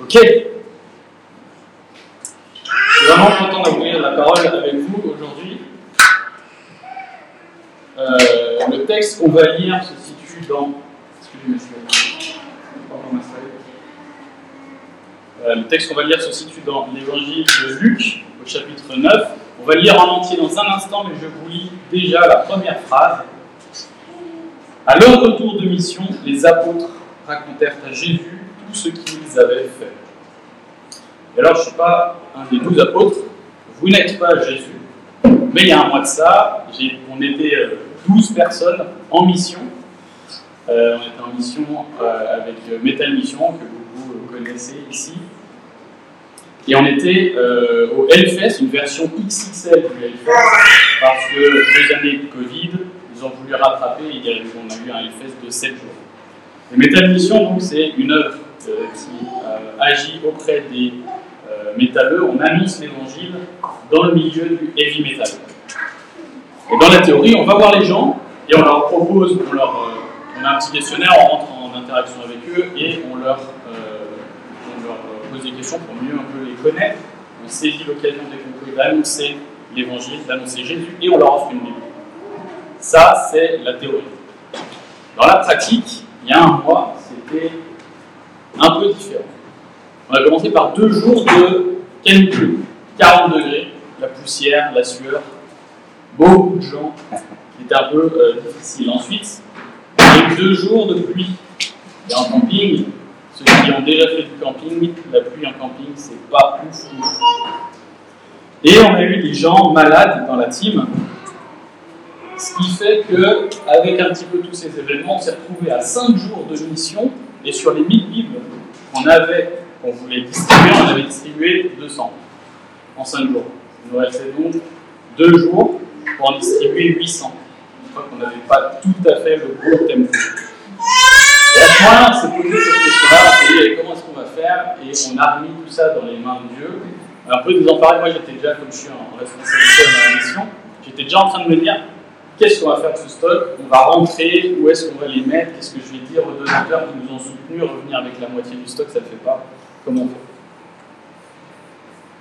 Ok Je vraiment content d'avoir la parole avec vous aujourd'hui. Euh, le texte qu'on va lire se situe dans. Euh, le texte qu'on va lire se situe dans l'évangile de Luc, au chapitre 9. On va lire en entier dans un instant, mais je vous lis déjà la première phrase. À leur retour de mission, les apôtres racontèrent à Jésus ce qu'ils avaient fait. Et alors, je ne suis pas un des douze apôtres, vous n'êtes pas Jésus, mais il y a un mois de ça, on était euh, douze personnes en mission. Euh, on était en mission euh, avec Metal Mission, que vous, vous connaissez ici. Et on était au Hellfest, une version XXL du Hellfest, parce que deux années de Covid, ils ont voulu rattraper et on a eu un Hellfest de 7 jours. Et Metal Mission, donc, c'est une œuvre qui agit auprès des euh, métalleux, on annonce l'évangile dans le milieu du heavy metal. Et dans la théorie, on va voir les gens et on leur propose, on, leur, euh, on a un petit questionnaire, on rentre en interaction avec eux et on leur, euh, pose des questions pour mieux un peu les connaître. On saisit l'occasion d'annoncer l'évangile, d'annoncer Jésus et on leur offre une Bible. Ça, c'est la théorie. Dans la pratique, il y a un mois, c'était un peu différent. On a commencé par deux jours de canicule, 40 degrés, la poussière, la sueur, beaucoup de gens, c'était un peu euh, difficile. Ensuite, deux jours de pluie. Et en camping, ceux qui ont déjà fait du camping, la pluie en camping, c'est pas ouf, Et on a eu des gens malades dans la team, ce qui fait que, avec un petit peu tous ces événements, on s'est retrouvé à 5 jours de mission, et sur les 1000 Bibles qu'on avait qu'on voulait distribuer, on avait distribué 200 en 5 jours. Il nous restait donc 2 jours pour en distribuer 800. Je crois qu'on n'avait pas tout à fait le beau tempo. Et à ce moment-là, on s'est posé cette question-là, comment est-ce qu'on va faire? Et on a remis tout ça dans les mains de Dieu. Un peu parler, moi j'étais déjà, comme je suis en responsabilité dans la mission, j'étais déjà en train de me dire qu'est-ce qu'on va faire de ce stock? On va rentrer, où est-ce qu'on va les mettre? Qu'est-ce que je vais dire aux donateurs qui nous ont soutenus? Revenir avec la moitié du stock, ça ne fait pas. Comment on fait?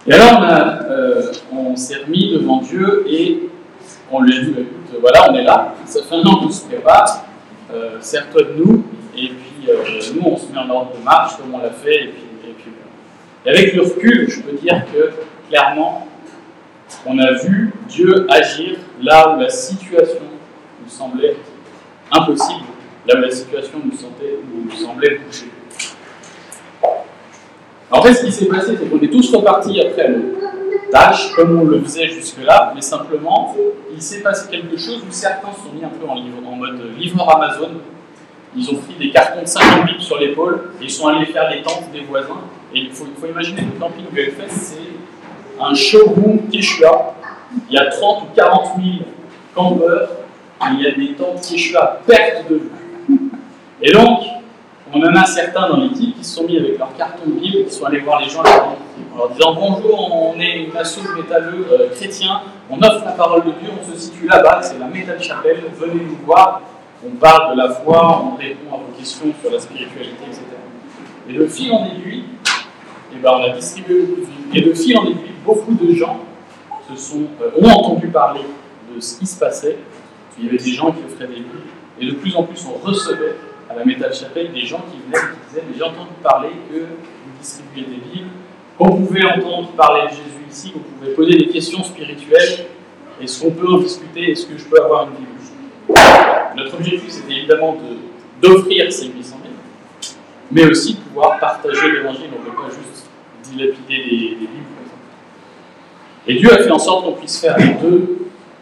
Et alors, euh, on, s'est remis devant Dieu et on lui a dit, bah, écoute, voilà, on est là, ça fait un an qu'on se prépare, euh, sers-toi de nous, et puis euh, nous, on se met en ordre de marche, comme on l'a fait, et puis, et puis Et avec le recul, je peux dire que, clairement, on a vu Dieu agir là où la situation nous semblait impossible, là où la situation nous, nous semblait bouchée. En fait, ce qui s'est passé, c'est qu'on est tous repartis après nos tâches, comme on le faisait jusque-là, mais simplement, il s'est passé quelque chose où certains se sont mis un peu en, mode livreur Amazon. Ils ont pris des cartons de 50 bips sur l'épaule et ils sont allés faire les tentes des voisins. Et il faut, imaginer que le camping UFS, c'est un showroom Quechua. Il y a 30 ou 40 000 campeurs et il y a des tentes Quechua perte de vue. Et donc, on en a certains dans l'équipe qui se sont mis avec leur carton de Bible, qui sont allés voir les gens en leur disant Bonjour, on est une asso métalleux euh, chrétien, on offre la parole de Dieu, on se situe là-bas, c'est la Métal Chapelle, venez nous voir, on parle de la foi, on répond à vos questions sur la spiritualité, etc. Et de fil en aiguille, eh ben, on a distribué beaucoup de Et de fil en aiguille, beaucoup de gens se sont, euh, ont entendu parler de ce qui se passait. Il y avait des gens qui offraient des livres, et de plus en plus on recevait à la Métal Chapelle des gens qui venaient et qui disaient Mais j'ai entendu parler que vous distribuez des Bibles, qu'on pouvait entendre parler de Jésus ici, qu'on pouvait poser des questions spirituelles. Est-ce qu'on peut en discuter? Est-ce que je peux avoir une Bible Notre objectif, c'était évidemment d'offrir ces 800 000, mais aussi de pouvoir partager l'évangile. On ne peut pas juste dilapider des, ça. Et Dieu a fait en sorte qu'on puisse faire les deux.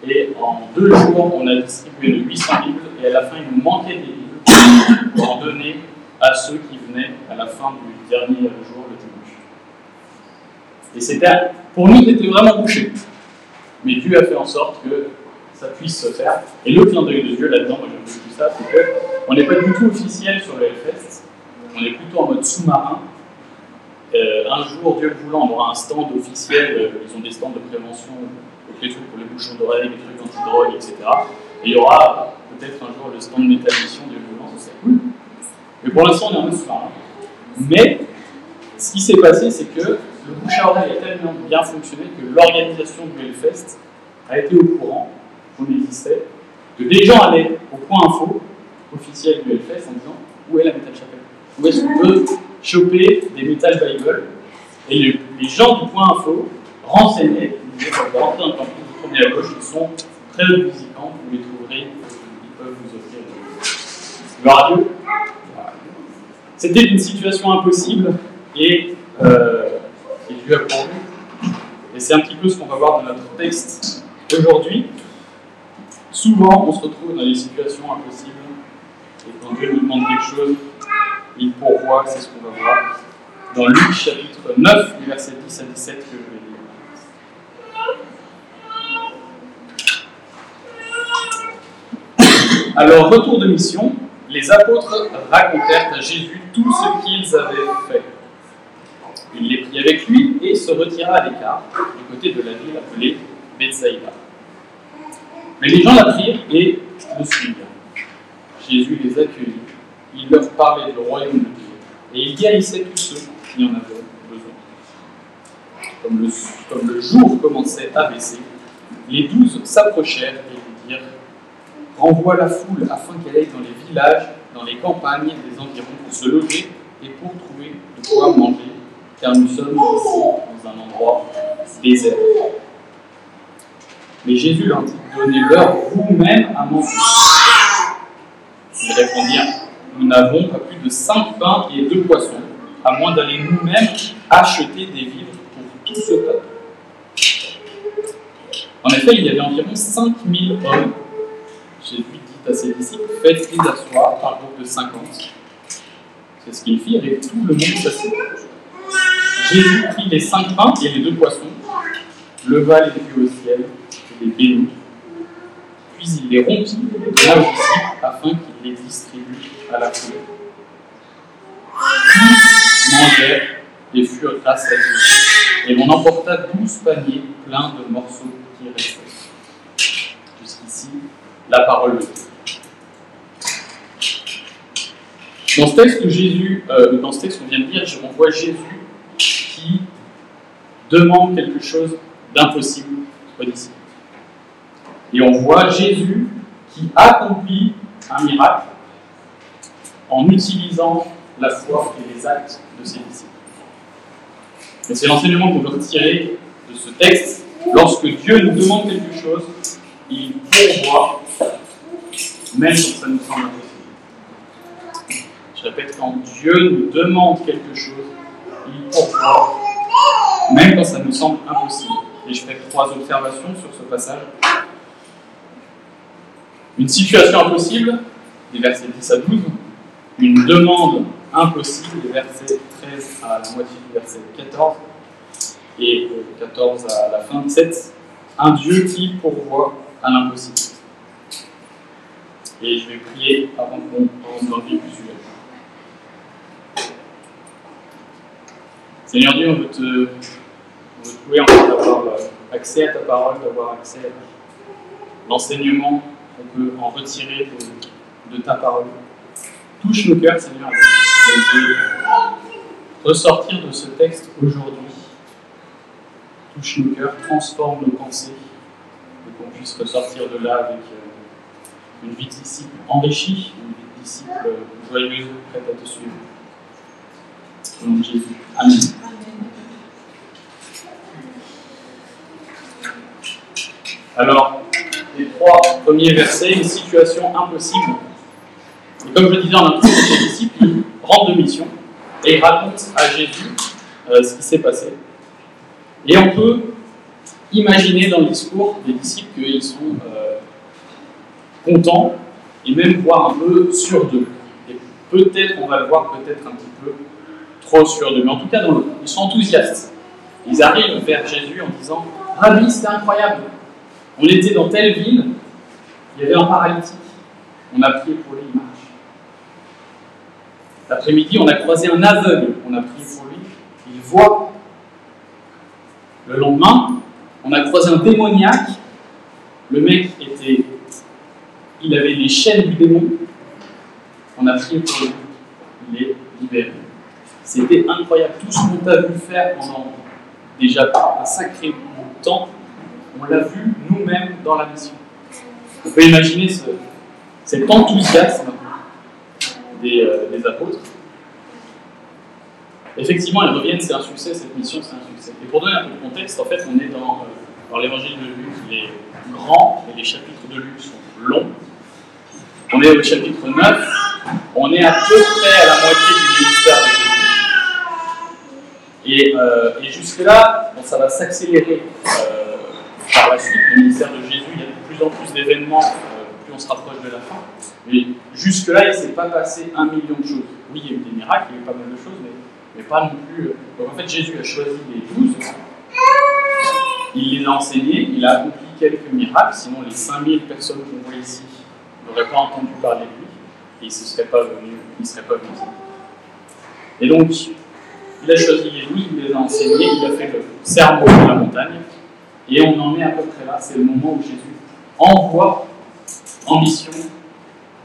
Et en deux jours, on a distribué de 800 Bibles, et à la fin, il nous manquait des Bibles pour en donner à ceux qui venaient à la fin du dernier jour, le dimanche. Et c'était, pour nous, c'était vraiment bouché. Mais Dieu a fait en sorte que ça puisse se faire. Et le clin d'œil de Dieu là-dedans, moi j'aime beaucoup ça, c'est qu'on n'est pas du tout officiel sur le Hellfest, on est plutôt en mode sous-marin. Euh, un jour, Dieu voulant, on aura un stand officiel, euh, ils ont des stands de prévention, des trucs pour les bouchons d'oreilles, des trucs anti-drogue, etc. Et il y aura peut-être un jour le stand de métallisation, Dieu voulant, ça serait cool. Mais pour l'instant, on est en mode sous-marin. Mais Ce qui s'est passé, c'est que le bouche à oreille a tellement bien fonctionné que l'organisation du Hellfest a été au courant qu'on existait, que des gens allaient au point info officiel du Hellfest en disant où est la Metal Chapel Où est-ce qu'on peut choper des Metal Bible Et les, gens du point info disaient vous rentrer dans le campus du premier à gauche, ils sont très visitants, vous les trouverez, ils peuvent vous offrir le radio. C'était une situation impossible et euh, et Dieu a. Et c'est un petit peu ce qu'on va voir dans notre texte aujourd'hui. Souvent, on se retrouve dans des situations impossibles. Et quand Dieu nous demande quelque chose, il pourvoit, c'est ce qu'on va voir dans Luc chapitre 9, versets 10 à 17 que je vais lire. Alors, retour de mission, les apôtres racontèrent à Jésus tout ce qu'ils avaient fait. Il les prit avec lui et se retira à l'écart, du côté de la ville appelée Bethsaïda. Mais les gens l'apprirent et le suivirent. Jésus les accueillit, il leur parlait du royaume de Dieu, et il guérissait tous ceux qui en avaient besoin. Comme le, jour commençait à baisser, les douze s'approchèrent et lui dirent Renvoie la foule afin qu'elle aille dans les villages, dans les campagnes des environs pour se loger et pour trouver de quoi manger car nous sommes ici dans un endroit désert. Mais Jésus leur dit Donnez-leur vous-même à manger. Ils répondirent Nous n'avons pas plus de cinq pains et deux poissons, à moins d'aller nous-mêmes acheter des vivres pour tout ce peuple. En effet, il y avait environ 5000 hommes. Jésus dit à ses disciples Faites-les asseoir par groupe de 50. C'est ce qu'ils firent et tout le monde s'assit. Jésus prit les cinq pains et les deux poissons, leva les yeux au ciel et les bénit. Il les rompit donna aux disciples afin qu'ils les distribuent à la foule. Tous mangèrent et furent Dieu. Et l'on emporta douze paniers pleins de morceaux qui restaient. Jusqu'ici, la parole de Dieu. Dans ce texte Jésus, euh, dans ce texte qu'on vient de lire, on voit Jésus qui demande quelque chose d'impossible aux disciples. Et on voit Jésus qui accomplit un miracle en utilisant la foi et les actes de ses disciples. Et c'est l'enseignement qu'on peut retirer de ce texte. Lorsque Dieu nous demande quelque chose, il pourvoit, même si ça nous semble impossible. Je répète, quand Dieu nous demande quelque chose, il pourvoit, même quand ça nous semble impossible. Et je fais trois observations sur ce passage. Une situation impossible, des versets 10 à 12. Une demande impossible, des versets 13 à la moitié du verset 14. Et 14 à la fin 17. Un Dieu qui pourvoit à l'impossible. Et je vais prier avant qu'on rentre dans le. Seigneur Dieu, on veut te, on veut te louer encore d'avoir euh, accès à ta parole, d'avoir accès à l'enseignement qu'on peut en retirer de, ta parole. Touche nos cœurs, Seigneur, ressortir de ce texte aujourd'hui. Touche nos cœurs, transforme nos pensées, et qu'on puisse ressortir de là avec euh, une vie de disciple enrichie, une vie de disciple euh, joyeuse, prête à te suivre. Au nom de Jésus. Amen. Alors, les trois premiers versets, une situation impossible. Et comme je le disais en introduction, les disciples rentrent de mission et ils racontent à Jésus euh, ce qui s'est passé. Et on peut imaginer dans le discours des disciples qu'ils sont euh, contents et même voire un peu sûrs d'eux. Et peut-être, on va le voir peut-être un petit peu trop sûrs d'eux, mais en tout cas, ils sont enthousiastes. Ils arrivent vers Jésus en disant Rabbi, c'était incroyable, on était dans telle ville, il y avait un paralytique. On a prié pour lui, il marche. L'après-midi, on a croisé un aveugle. On a prié pour lui, il voit. Le lendemain, on a croisé un démoniaque. Le mec était. Il avait les chaînes du démon. On a prié pour lui, il est libéré. C'était incroyable. Tout ce qu'on t'a vu faire pendant déjà un sacré temps, on l'a vu nous-mêmes dans la mission. On peut imaginer ce, cet enthousiasme des, euh, apôtres. Effectivement, ils reviennent, c'est un succès, cette mission, c'est un succès. Et pour donner un peu de contexte, en fait, on est dans, euh, l'évangile de Luc, les grands et les chapitres de Luc sont longs. On est au chapitre 9, on est à peu près à la moitié du ministère de Jésus. Et, euh, et jusque-là, ça va s'accélérer euh, par la suite. Le ministère de Jésus, il y a de plus en plus d'événements, euh, plus on se rapproche de la fin. Mais jusque-là, il ne s'est pas passé un million de choses. Oui, il y a eu des miracles, il y a eu pas mal de choses, mais, pas non plus. Euh, donc en fait, Jésus a choisi les douze, il les a enseignés, il a accompli quelques miracles, sinon les 5000 personnes qu'on voit ici n'auraient pas entendu parler de lui et il ne serait pas venu, il serait pas venu. Et donc, il a choisi les douze, il les a enseignés, il a fait le serment de la montagne, et on en est à peu près là, c'est le moment où Jésus envoie en mission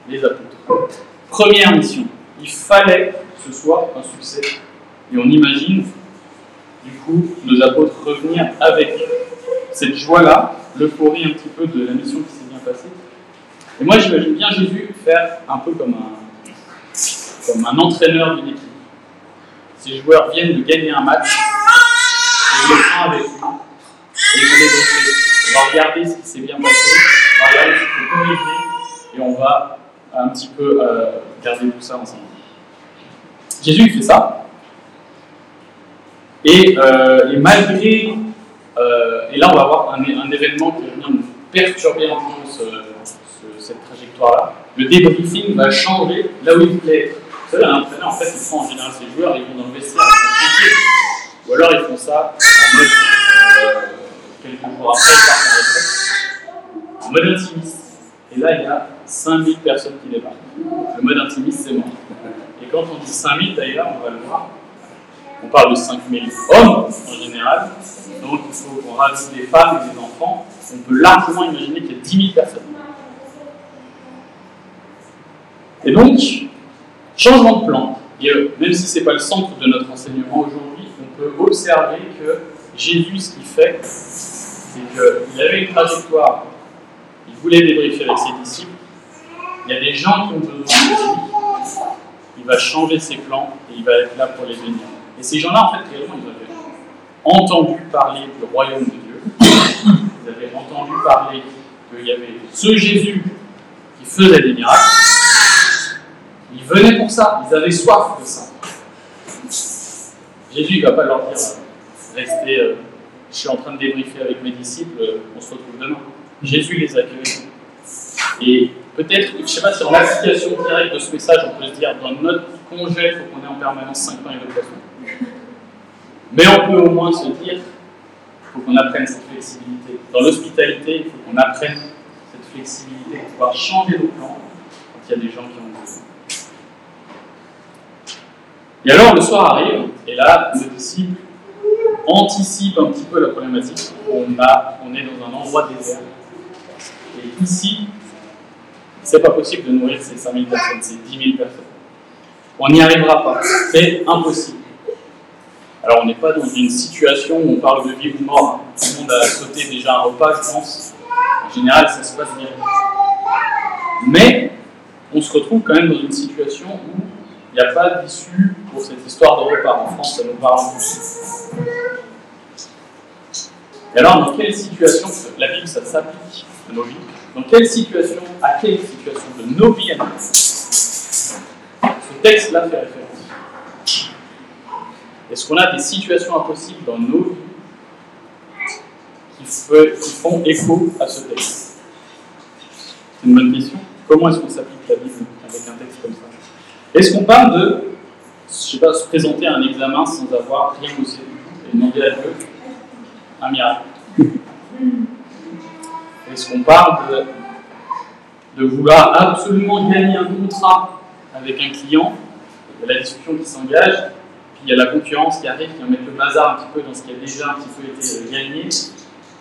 les apôtres. Première mission, il fallait que ce soit un succès. Et on imagine, du coup, nos apôtres revenir avec cette joie-là, l'euphorie un petit peu de la mission qui s'est bien passée. Et moi, j'imagine bien Jésus faire un peu comme un, comme un entraîneur d'une équipe. Ces joueurs viennent de gagner un match, et les prend avec On va regarder ce qui s'est bien passé, on va regarder ce qu'il faut corriger, et on va un petit peu euh, garder tout ça ensemble. Jésus, il fait ça. Et, euh, malgré. Euh, et là, on va avoir un, événement qui venir nous perturber un peu ce, ce, cette trajectoire-là. Le débriefing va changer là où il être. Vous savez, un entraîneur, en fait, il prend en général ses joueurs, ils vont dans le vestiaire, ou alors ils font ça en mode. Euh, quelques jours après, ils partent en retraite, en mode intimiste. Et là, il y a 5000 personnes qui débarquent. Le mode intimiste, c'est moi. Et quand on dit 5000, d'ailleurs, on va le voir, on parle de 5000 hommes en général, donc il faut qu'on rajoute des femmes et des enfants. On peut largement imaginer qu'il y a 10 000 personnes. Et donc, changement de plan. Et même si ce n'est pas le centre de notre enseignement aujourd'hui, on peut observer que Jésus, ce qu'il fait, c'est qu'il avait une trajectoire. Il voulait débriefer avec ses disciples. Il y a des gens qui ont besoin de lui. Il va changer ses plans et il va être là pour les bénir. Et ces gens-là, en fait, réellement, ils avaient entendu parler du royaume de Dieu. Ils avaient entendu parler qu'il y avait ce Jésus qui faisait des miracles. Ils venaient pour ça. Ils avaient soif de ça. Jésus ne va pas leur dire restez, euh, je suis en train de débriefer avec mes disciples, euh, on se retrouve demain. Jésus les accueille. Et peut-être, je ne sais pas si en application directe de ce message, on peut se dire dans notre congé, il faut qu'on ait en permanence 5 ans et de Mais on peut au moins se dire qu'il faut qu'on apprenne cette flexibilité. Dans l'hospitalité, il faut qu'on apprenne cette flexibilité pour pouvoir changer nos plans quand il y a des gens qui ont besoin. Et alors le soir arrive, et là, le disciple anticipe un petit peu la problématique. On, est dans un endroit désert. Et ici, c'est pas possible de nourrir ces 5000 personnes, ces 10 000 personnes. On n'y arrivera pas. C'est impossible. Alors, on n'est pas dans une situation où on parle de vie ou mort. Tout le monde a sauté déjà un repas, je pense. En général, ça se passe bien. Mais, on se retrouve quand même dans une situation où il n'y a pas d'issue pour cette histoire de repas. En France, ça nous parle plus. Et alors, dans quelle situation, la Bible, ça s'applique à nos vies, dans quelle situation, à quelle situation de nos vies ce texte-là fait référence. Est-ce qu'on a des situations impossibles dans nos vies qui, qui font écho à ce texte? C'est une bonne question. Comment est-ce qu'on s'applique la Bible avec un texte comme ça? Est-ce qu'on parle de, je sais pas, se présenter à un examen sans avoir rien bossé et demander à Dieu? Un miracle Est-ce qu'on parle de, vouloir absolument gagner un contrat avec un client? Il y a la discussion qui s'engage, puis il y a la concurrence qui arrive, qui va mettre le bazar un petit peu dans ce qui a déjà un petit peu été gagné.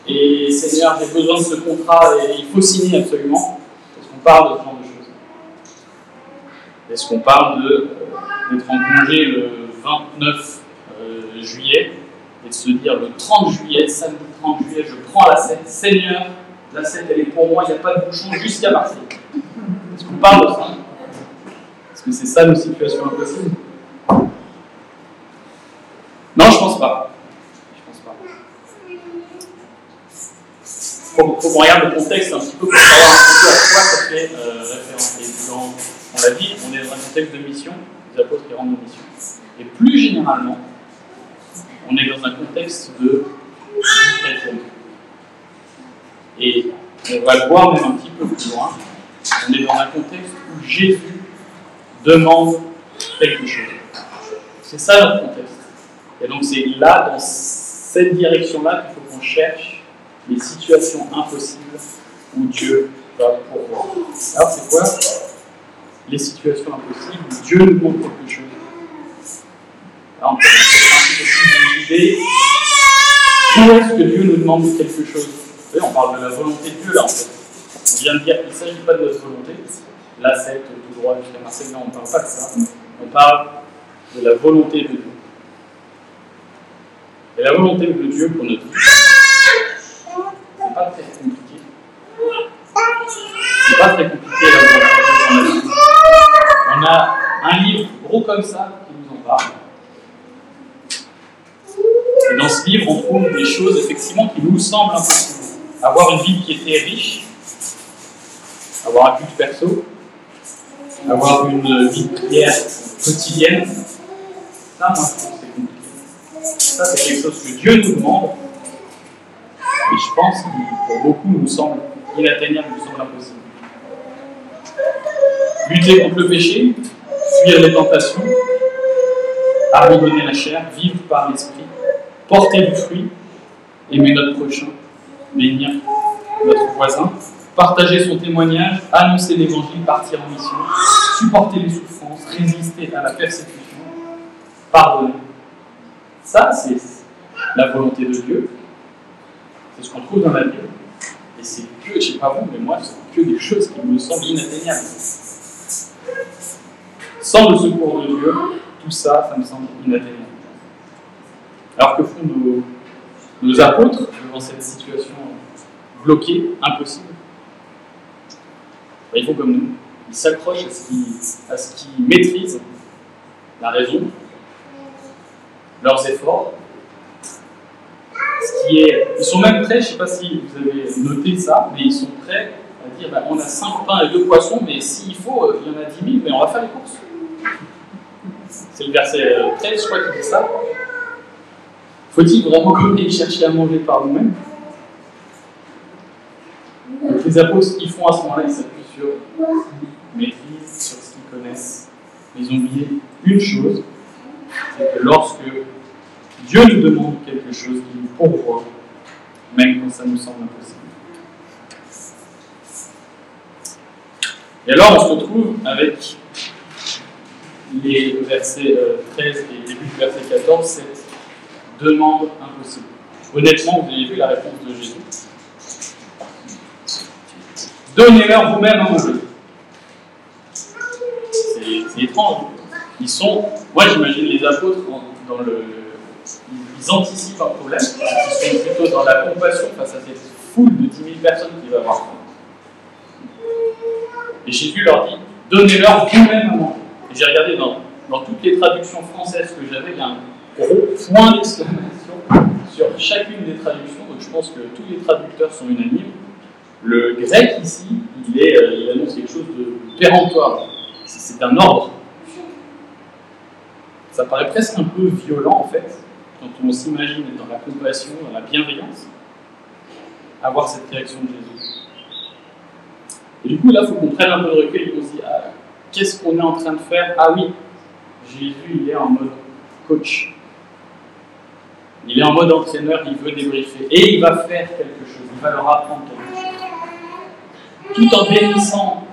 Et Seigneur, j'ai besoin de ce contrat et il faut signer absolument. Est-ce qu'on parle de ce genre de choses? Est-ce qu'on parle d'être en congé le 29 euh, juillet? Et de se dire le 30 juillet, samedi 30 juillet, je prends la 7, Seigneur, la 7 elle est pour moi, il n'y a pas de bouchon jusqu'à Marseille. Est-ce qu'on parle de ça? Est-ce que c'est ça nos situations impossibles Non, je pense pas. Je pense pas. Faut, faut qu'on regarde le contexte un petit peu pour savoir un petit peu à quoi ça fait euh, référence. Et dans, l'a dit, on est dans un contexte de mission, les apôtres qui rendent mission. Et plus généralement, on est dans un contexte de. Et on va le voir même un petit peu plus loin. On est dans un contexte où Jésus demande quelque chose. C'est ça notre contexte. Et donc c'est là, dans cette direction-là, qu'il faut qu'on cherche les situations impossibles où Dieu va pourvoir. Alors c'est quoi? Les situations impossibles où Dieu nous demande quelque chose On. Où est-ce que Dieu nous demande quelque chose Vous on parle de la volonté de Dieu là en fait. On vient de dire qu'il ne s'agit pas de notre volonté. Là, c'est tout droit jusqu'à Marseille, non, on ne parle pas de ça. On parle de la volonté de Dieu. Et la volonté de Dieu pour notre vie, c'est pas très compliqué. C'est pas très compliqué la volonté On a un livre gros comme ça qui nous en parle. Dans ce livre, on trouve des choses effectivement qui nous semblent impossibles. Avoir une vie qui était riche, avoir un culte perso, avoir une vie de prière quotidienne, ça, moi, je pense que c'est compliqué. Ça, c'est quelque chose que Dieu nous demande. Et je pense qu'il, pour beaucoup, nous semble inatteignable, nous semble impossible. Lutter contre le péché, fuir les tentations, abandonner la chair, vivre par l'esprit, porter du fruit, aimer notre prochain, bénir notre voisin, partager son témoignage, annoncer l'évangile, partir en mission, supporter les souffrances, résister à la persécution, pardonner. Ça, c'est la volonté de Dieu. C'est ce qu'on trouve dans la Bible. Et c'est que, je ne sais pas vous, mais moi, c'est que des choses qui me semblent inatteignables. Sans le secours de Dieu, tout ça, ça me semble inatteignable. Alors que font nos, apôtres devant cette situation bloquée, impossible? Ben, Ils font comme nous. Ils s'accrochent à ce qu'ils maîtrisent, la raison, leurs efforts. Ce qui est, ils sont même prêts, je ne sais pas si vous avez noté ça, mais ils sont prêts à dire ben, on a 5 pains et 2 poissons, mais s'il faut, euh, il y en a 10 000, mais on va faire les courses. C'est le verset 13, je crois, qui dit ça. Faut-il vraiment qu'on chercher à manger par nous-mêmes Les apôtres, ce qu'ils font à ce moment-là, ils s'appuient sur maîtrise, sur ce qu'ils connaissent. Mais ils ont oublié une chose, c'est que lorsque Dieu nous demande quelque chose qui nous pourvoit, même quand ça nous semble impossible. Et alors on se retrouve avec les versets 13 euh, et début du verset 14, cette demande impossible. Honnêtement, vous avez vu la réponse de Jésus. Donnez-leur vous-même à manger. C'est étrange. Ils sont, moi j'imagine les apôtres dans le, ils anticipent un problème, ils sont plutôt dans la compassion face à cette foule de 10 000 personnes qui va avoir Et Jésus leur dit, donnez-leur vous-même à manger. Et j'ai regardé dans, dans toutes les traductions françaises que j'avais, il y a un gros point d'exclamation sur chacune des traductions, donc je pense que tous les traducteurs sont unanimes. Le grec ici, il, euh, annonce quelque chose de péremptoire. C'est un ordre. Ça paraît presque un peu violent en fait, quand on s'imagine être dans la compassion, dans la bienveillance, avoir cette réaction de Jésus. Et du coup, là, il faut qu'on prenne un peu de recul et qu'on se dise ah, qu'est-ce qu'on est en train de faire? Ah oui, Jésus, il est en mode coach. Il est en mode entraîneur, il veut débriefer. Et il va faire quelque chose, il va leur apprendre quelque chose. Tout en bénissant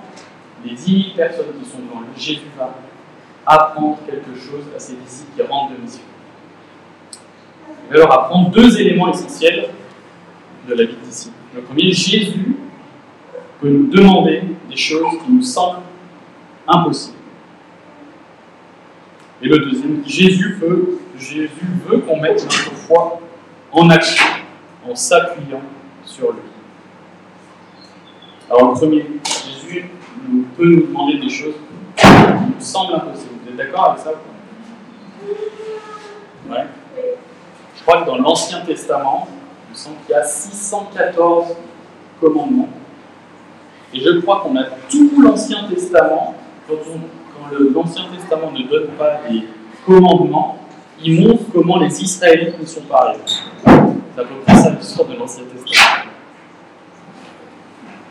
les 10 000 personnes qui sont devant lui, Jésus va apprendre quelque chose à ses disciples qui rentrent de mission. Il va leur apprendre deux éléments essentiels de la vie de disciple. Le premier, Jésus peut nous demander des choses qui nous semblent impossibles. Et le deuxième, Jésus veut, Jésus veut qu'on mette notre foi en action, en s'appuyant sur lui. Alors le premier, Jésus peut nous demander des choses qui nous semblent impossibles. Vous êtes d'accord avec ça Ouais. Je crois que dans l'Ancien Testament, il semble qu'il y a 614 commandements. Et je crois qu'on a tout l'Ancien Testament, quand, l'Ancien Testament ne donne pas des commandements, il montre comment les Israélites ne sont pas arrivés. C'est à peu près ça l'histoire de l'Ancien Testament.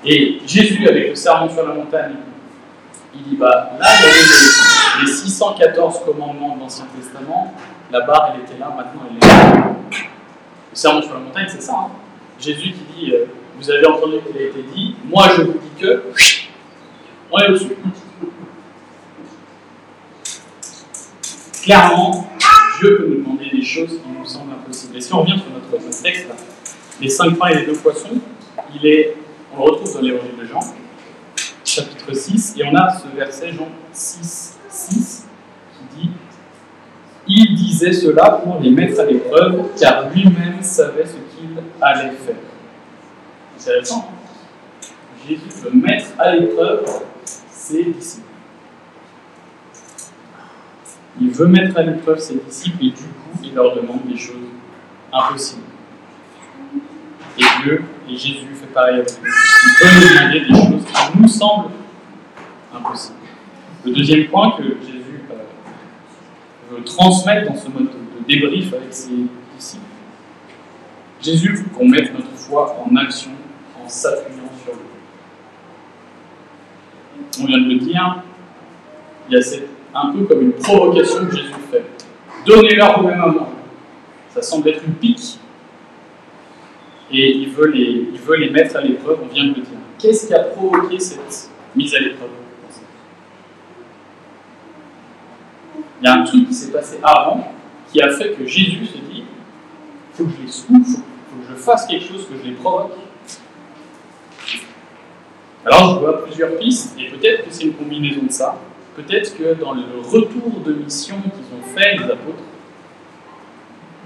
Et Jésus, avec le serment sur la montagne, il dit bah, là, il y avait les, 614 commandements de l'Ancien Testament, la barre, elle était là, maintenant elle est là. Le serment sur la montagne, c'est ça. Hein. Jésus qui dit euh, Vous avez entendu qu'il a été dit, moi je vous dis que. On est au-dessus. Clairement, Dieu peut nous demander des choses qui nous semblent impossibles. Et si on revient sur notre, texte, les cinq pains et les deux poissons, il est on le retrouve dans l'évangile de Jean, chapitre 6, et on a ce verset, Jean 6, 6, qui dit Il disait cela pour les mettre à l'épreuve, car lui-même savait ce qu'il allait faire. C'est intéressant. Hein. Jésus veut mettre à l'épreuve ses disciples. Il veut mettre à l'épreuve ses disciples et du coup, il leur demande des choses impossibles. Et Dieu et Jésus fait pareil avec nous. Il peut nous demander des choses qui nous semblent impossibles. Le deuxième point que Jésus euh, veut transmettre dans ce mode de débrief avec ses disciples, Jésus veut qu'on mette notre foi en action en s'appuyant sur lui. On vient de le dire, il y a un peu comme une provocation que Jésus fait. Donnez-leur vous-même à. Ça semble être une pique et il veut les, il veut les mettre à l'épreuve, on vient de le dire. Qu'est-ce qui a provoqué cette mise à l'épreuve? Il y a un truc qui s'est passé avant qui a fait que Jésus se dit il faut que je les souffle, il faut que je fasse quelque chose, que je les provoque. Alors je vois plusieurs pistes, et peut-être que c'est une combinaison de ça. Peut-être que dans le retour de mission qu'ils ont fait, les apôtres,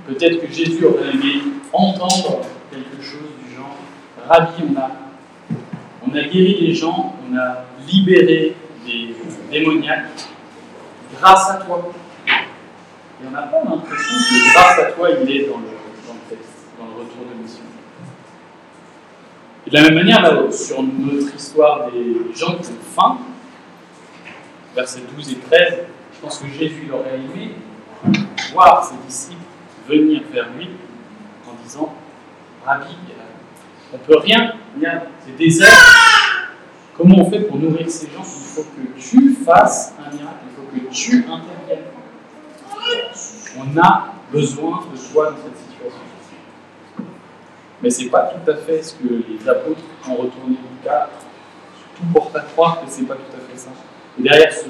peut-être que Jésus aurait aimé entendre quelque chose du genre Rabbi, on a, on a guéri des gens, on a libéré des démoniaques grâce à toi. Et on n'a pas l'impression que grâce à toi, il est dans le, texte, dans le retour de mission. Et de la même manière, là, sur notre histoire des gens qui ont faim, versets 12 et 13, je pense que Jésus aurait aimé voir ses disciples venir vers lui en disant Rabbi, on ne peut rien, c'est désert. Comment on fait pour nourrir ces gens? Il faut que tu fasses un miracle, il faut que tu interviennes. On a besoin de toi dans cette situation. Mais ce n'est pas tout à fait ce que les apôtres ont retourné du cas. Tout porte à croire que ce n'est pas tout à fait ça. Et derrière ce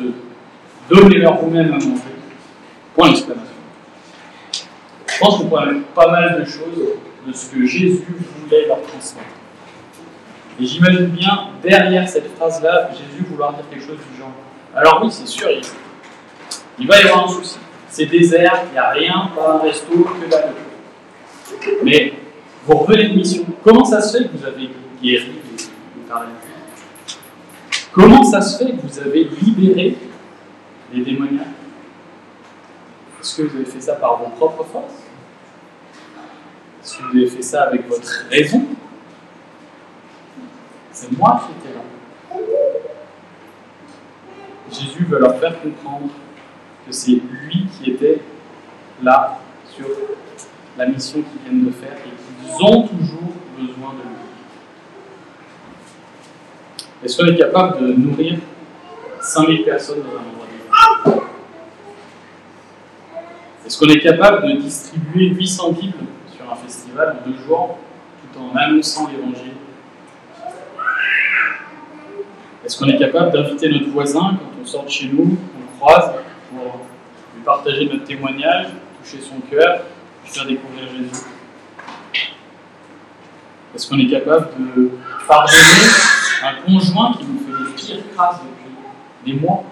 donnez-leur vous-même à manger, point d'exclamation. Je pense qu'on peut pas mal de choses de ce que Jésus voulait leur transmettre. Et j'imagine bien, derrière cette phrase-là, Jésus vouloir dire quelque chose du genre. Alors oui, c'est sûr, il, va y avoir un souci. C'est désert, il n'y a rien, pas un resto, que dalle. Mais vous revenez de mission. Comment ça se fait que vous avez guéri Comment ça se fait que vous avez libéré les démoniaques? Est-ce que vous avez fait ça par vos propres forces? Si vous avez fait ça avec votre raison, c'est moi qui étais là. Jésus veut leur faire comprendre que c'est lui qui était là sur la mission qu'ils viennent de faire et qu'ils ont toujours besoin de lui. Est-ce qu'on est capable de nourrir 5000 personnes dans un endroit Est-ce qu'on est capable de distribuer 800 Bibles un festival de deux jours tout en annonçant l'évangile? Est-ce qu'on est capable d'inviter notre voisin quand on sort de chez nous, on le croise, pour lui partager notre témoignage, toucher son cœur, lui faire découvrir Jésus? Est-ce qu'on est capable de pardonner un conjoint qui nous fait des pires crasses depuis des mois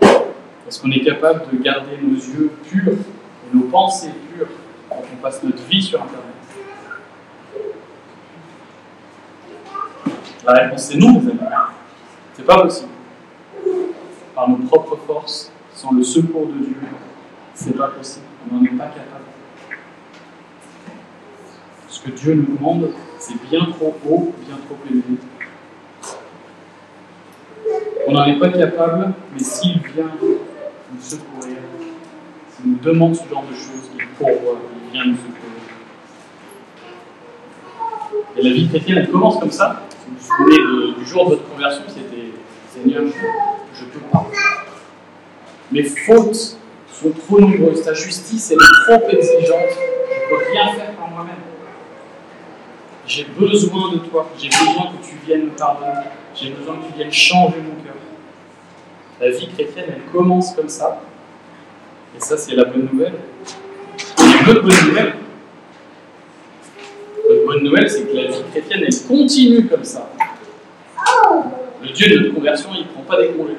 Est-ce qu'on est capable de garder nos yeux purs et nos pensées pures quand on passe notre vie sur Internet La réponse c'est non, mes amis. C'est pas possible. Par nos propres forces, sans le secours de Dieu, c'est pas possible. On n'en est pas capable. Ce que Dieu nous demande, c'est bien trop haut, bien trop élevé. On n'en est pas capable, mais s'il vient nous secourir, s'il nous demande ce genre de choses, il pourvoit, il vient nous secourir. Et la vie chrétienne, elle commence comme ça. Vous vous souvenez du jour de votre conversion, c'était Seigneur, je, je te parle. Mes fautes sont trop nombreuses, ta justice est trop exigeante, je ne peux rien faire. J'ai besoin de toi, j'ai besoin que tu viennes me pardonner, j'ai besoin que tu viennes changer mon cœur. La vie chrétienne, elle commence comme ça. Et ça, c'est la bonne nouvelle. Et l'autre bonne nouvelle, l'autre bonne nouvelle, c'est que la vie chrétienne, elle continue comme ça. Le Dieu de notre conversion, il ne prend pas des congés.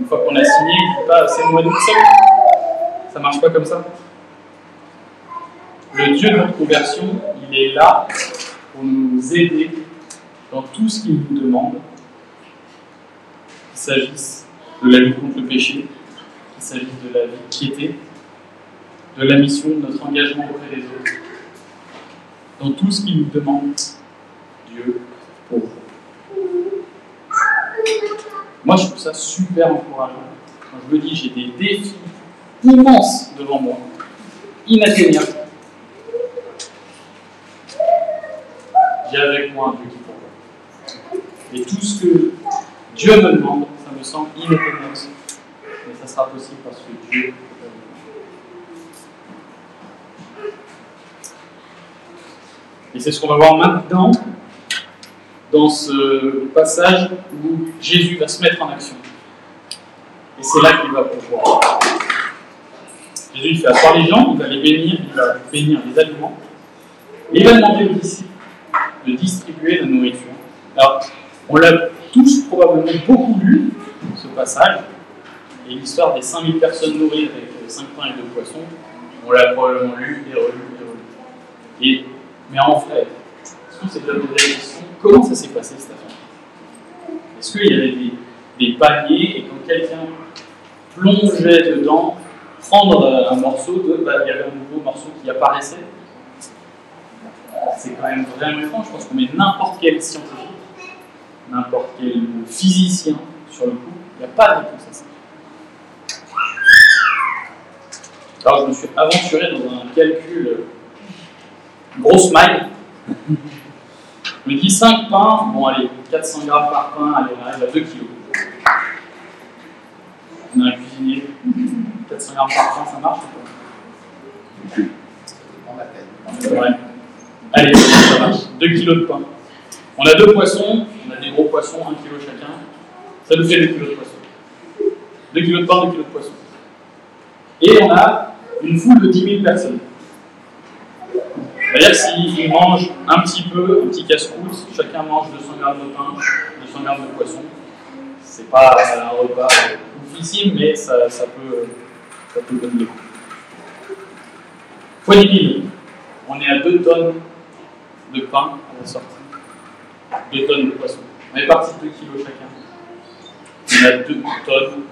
Une fois qu'on a signé, il ne dit pas c'est mois d'août seul. Ça marche pas comme ça. Le Dieu de notre conversion, il est là pour nous aider dans tout ce qu'il nous demande, qu'il s'agisse de la lutte contre le péché, qu'il s'agisse de la vie piété, de la mission, de notre engagement auprès des autres. Dans tout ce qu'il nous demande, Dieu pour vous. Moi, je trouve ça super encourageant. Quand je me dis j'ai des défis immenses devant moi, inatteignables, avec moi Dieu qui pourvoit. Et tout ce que Dieu me demande, ça me semble inatteignable. Mais ça sera possible parce que Dieu Et c'est ce qu'on va voir maintenant dans ce passage où Jésus va se mettre en action. Et c'est là qu'il va pouvoir. Jésus il fait asseoir les gens, il va les bénir, il va bénir les aliments. Et il va demander aux disciples de distribuer la nourriture. Alors, on l'a tous probablement beaucoup lu, ce passage, et l'histoire des 5000 personnes nourries avec 5 pains et 2 poissons, on l'a probablement lu et relu et relu. Et, mais en fait, de la question Comment ça s'est passé cette affaire? Est-ce qu'il y avait des, des, paniers et quand quelqu'un plongeait dedans, prendre un morceau, de, bah, il y avait un nouveau morceau qui apparaissait? C'est quand même vraiment étrange. Je pense qu'on met n'importe quel scientifique, n'importe quel physicien sur le coup, il n'y a pas de réponse à ça. Alors je me suis aventuré dans un calcul euh, grosse maille. Je me dis 5 pains, bon allez, 400 grammes par pain, allez, on arrive à 2 kilos. On a un cuisinier, 400 grammes par pain, ça marche ou pas? L'appelle. Ouais. Allez, ça marche. 2 kg de pain. On a deux poissons, on a des gros poissons, 1 kg chacun. Ça nous fait 2 kg de poisson. 2 kg de pain, 2 kg de poisson. Et on a une foule de 10 000 personnes. C'est-à-dire s'ils mangent un petit peu, un petit casse-croûte, chacun mange 200 grammes de pain, 200 grammes de poisson. C'est pas un repas oufissime, mais ça, peut, donner le coup. Fois 10 000, on est à 2 tonnes de pain à la sortie, 2 tonnes de poisson. On est parti de 2 kilos chacun. On a 2 tonnes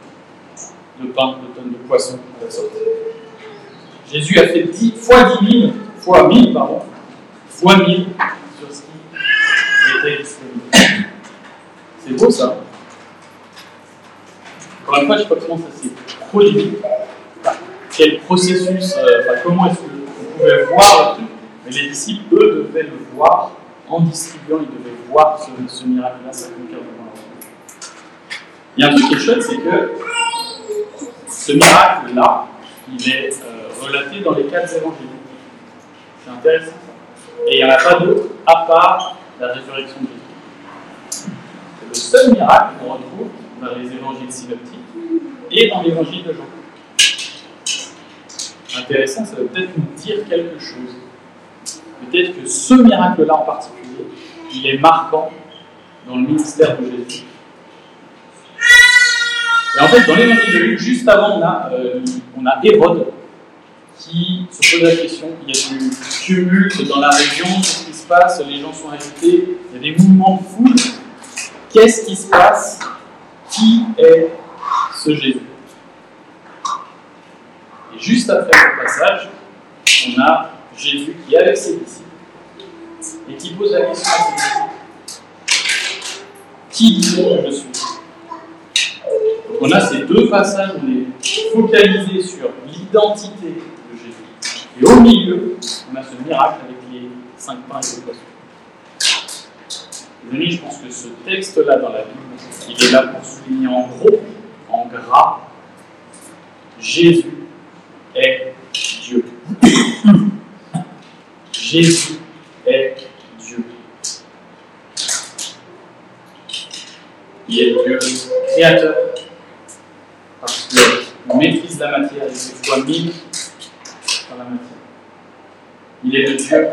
de pain, 2 tonnes de poisson à la sortie. Jésus a fait 10 fois 10 000, fois 1000, pardon, fois 1000 sur ce qui était disponible. C'est beau ça. Encore une fois, je ne sais pas comment ça s'est produit. quel processus, euh, comment est-ce que vous pouvez voir le truc mais les disciples, eux, devaient le voir en distribuant, ils devaient voir ce, miracle-là s'accomplir devant leur. Il y a un truc qui est chouette, c'est que ce miracle-là, il est euh, relaté dans les quatre évangiles. C'est intéressant. Et il n'y en a pas d'autre à part la résurrection de Jésus. C'est le seul miracle qu'on retrouve dans les évangiles synoptiques et dans l'évangile de Jean. Intéressant, ça veut peut-être nous dire quelque chose peut-être que ce miracle-là en particulier, il est marquant dans le ministère de Jésus. Et en fait, dans l'évangile de Luc, juste avant, on a, euh, Hérode qui se pose la question. Il y a du tumulte dans la région, qu'est-ce qui se passe? Les gens sont agités, il y a des mouvements de foule. Qu'est-ce qui se passe? Qui est ce Jésus? Et juste après ce passage, on a Jésus qui est avec ses disciples et qui pose la question à ses disciples Qui dit que je suis on a ces deux passages, on est focalisé sur l'identité de Jésus. Et au milieu, on a ce miracle avec les cinq pains et les poissons. Les je pense que ce texte-là dans la Bible, il est là pour souligner en gros, en gras, Jésus est Dieu. Jésus est Dieu. Il est Dieu créateur, parce qu'il maîtrise la matière et ses fois mille dans la matière. Il est le Dieu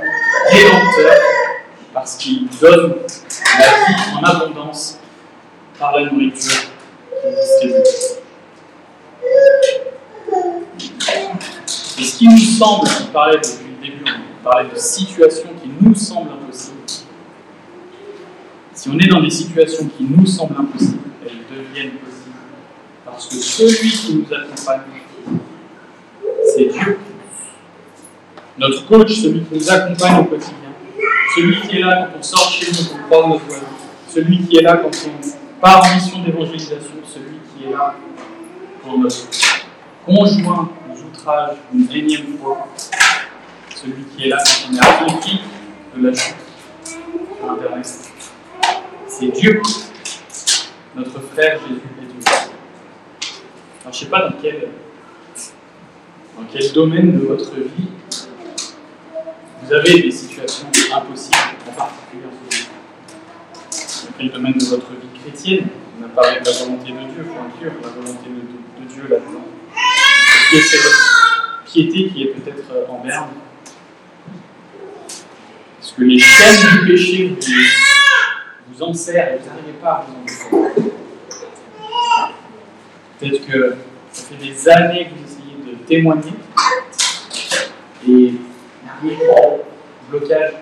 rédempteur, parce qu'il donne la vie en abondance par la nourriture qu'il distribue. Et ce qui nous semble, on parlait depuis parlait de situations qui nous semblent impossibles. Si on est dans des situations qui nous semblent impossibles, elles deviennent possibles. Parce que celui qui nous accompagne, c'est Dieu. Notre coach, celui qui nous accompagne au quotidien, celui qui est là quand on sort chez nous, on croise notre voisin, celui qui est là quand on part en mission d'évangélisation, celui qui est là pour notre conjoint une énième fois, celui qui est là quand on est affranchi de la chute sur Internet. C'est Dieu. Notre frère Jésus est Dieu. Alors, je ne sais pas dans quel, dans quel domaine de votre vie vous avez des situations impossibles, en particulier en ce. Dans quel domaine de votre vie chrétienne On a parlé de la volonté de Dieu, la volonté de, de Dieu là-dedans piété qui est peut-être en berne. Que les chaînes du péché vous, vous enserrent et vous n'arrivez pas à vous en Peut-être que ça fait des années que vous essayez de témoigner et n'arrivez pas blocage.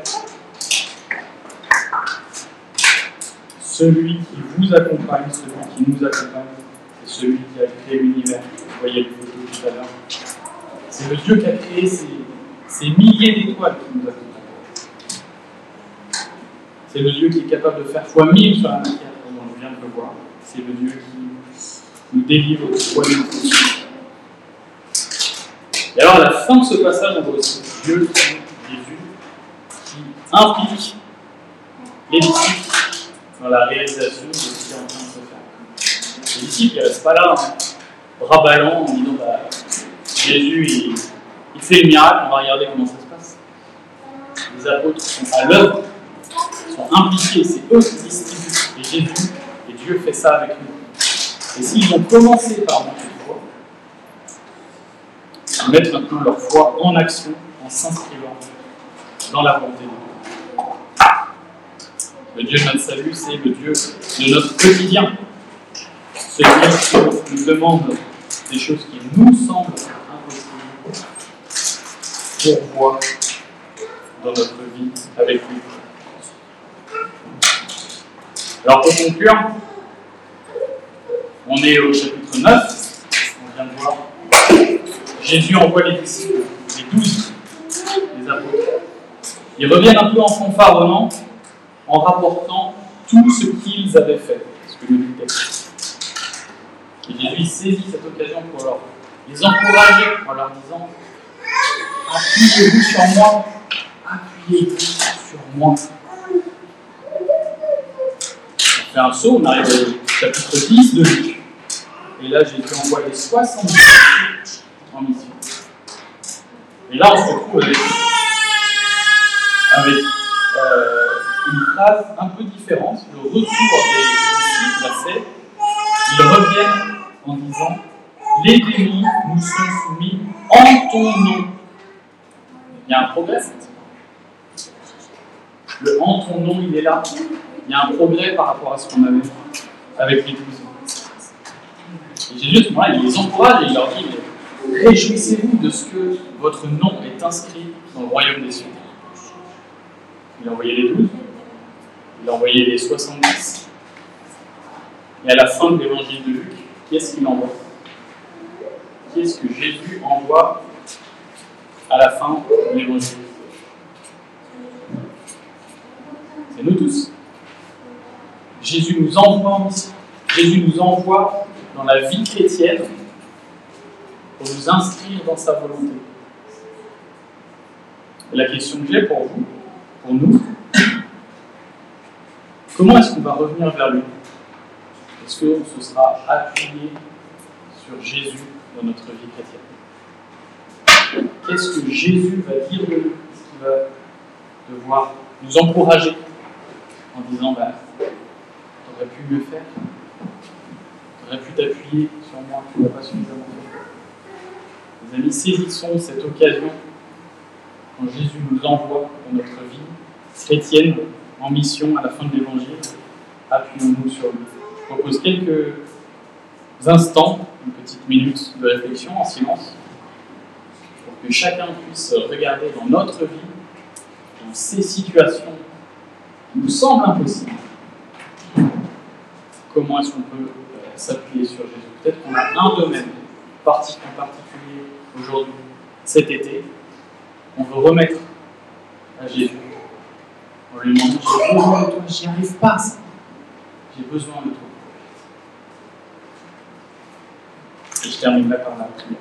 Celui qui vous accompagne, celui qui nous accompagne, c'est celui qui a créé l'univers. Vous voyez le tout à l'heure. C'est le Dieu qui a créé ces, ces milliers d'étoiles qui nous accompagnent. C'est le Dieu qui est capable de faire fois mille sur la matière, comme on vient de le voir. C'est le Dieu qui nous délivre de fois mille. Et alors, à la fin de ce passage, on voit aussi Dieu, Jésus, qui implique les disciples dans la réalisation de ce qui est en train de se faire. Les disciples, ne restent pas là. Hein bras ballants en disant bah, Jésus, il, fait le miracle, on va regarder comment ça se passe. Les apôtres sont à l'œuvre, sont impliqués, c'est eux qui distribuent. Et Jésus, et Dieu fait ça avec nous. Et s'ils ont commencé par de foi, ils mettent maintenant leur foi en action en s'inscrivant dans la volonté de Dieu. Le Dieu de notre salut, c'est le Dieu de notre quotidien. Celui qui nous demande des choses qui nous semblent impossibles pour voir dans notre vie avec lui. Alors pour conclure, on est au chapitre 9, on vient de voir. Jésus envoie les disciples, les douze, les apôtres. Ils reviennent un peu en fanfaronnant, en rapportant tout ce qu'ils avaient fait, ce que nous dit. Et Jésus saisit cette occasion pour leur, les encourager en leur disant Appuyez-vous sur moi, appuyez-vous sur moi. On un saut, on arrive au chapitre 10 de Luc. Et là, Jésus envoie les 70 en mission. Et là, on se retrouve avec, avec euh, une phrase un peu différente. Le retour des disciples, c'est ils reviennent en disant Les démons nous sont soumis en ton nom. Il y a un progrès. Le en ton nom, il est là. Il y a un progrès par rapport à ce qu'on avait avec les douze. Et Jésus, moment-là, il les encourage et il leur dit Réjouissez-vous de ce que votre nom est inscrit dans le royaume des cieux. Il a envoyé les douze, il a envoyé les 70. Et à la fin de l'évangile de Luc, qui est-ce qu'il envoie? Qui est-ce que Jésus envoie à la fin de l'évangile? C'est nous tous. Jésus nous envoie. Jésus nous envoie dans la vie chrétienne pour nous inscrire dans sa volonté. La question que j'ai pour vous, pour nous, comment est-ce qu'on va revenir vers lui? Est-ce qu'on se sera appuyé sur Jésus dans notre vie chrétienne? Qu'est-ce que Jésus va dire de nous? Qu'il va devoir nous encourager en disant bah, Tu aurais pu mieux faire Tu aurais pu t'appuyer sur moi, tu n'as pas suffisamment fait. Les amis, saisissons cette occasion quand Jésus nous envoie dans notre vie chrétienne en mission à la fin de l'évangile. Appuyons-nous sur lui. Je propose quelques instants, une petite minute de réflexion en silence, pour que chacun puisse regarder dans notre vie, dans ces situations qui nous semblent impossibles, comment est-ce qu'on peut euh, s'appuyer sur Jésus. Peut-être qu'on a un domaine en particulier aujourd'hui, cet été, on veut remettre à Jésus. On lui demande J'ai besoin de toi, j'y arrive pas, J'ai besoin de toi. Et je termine là par la prière.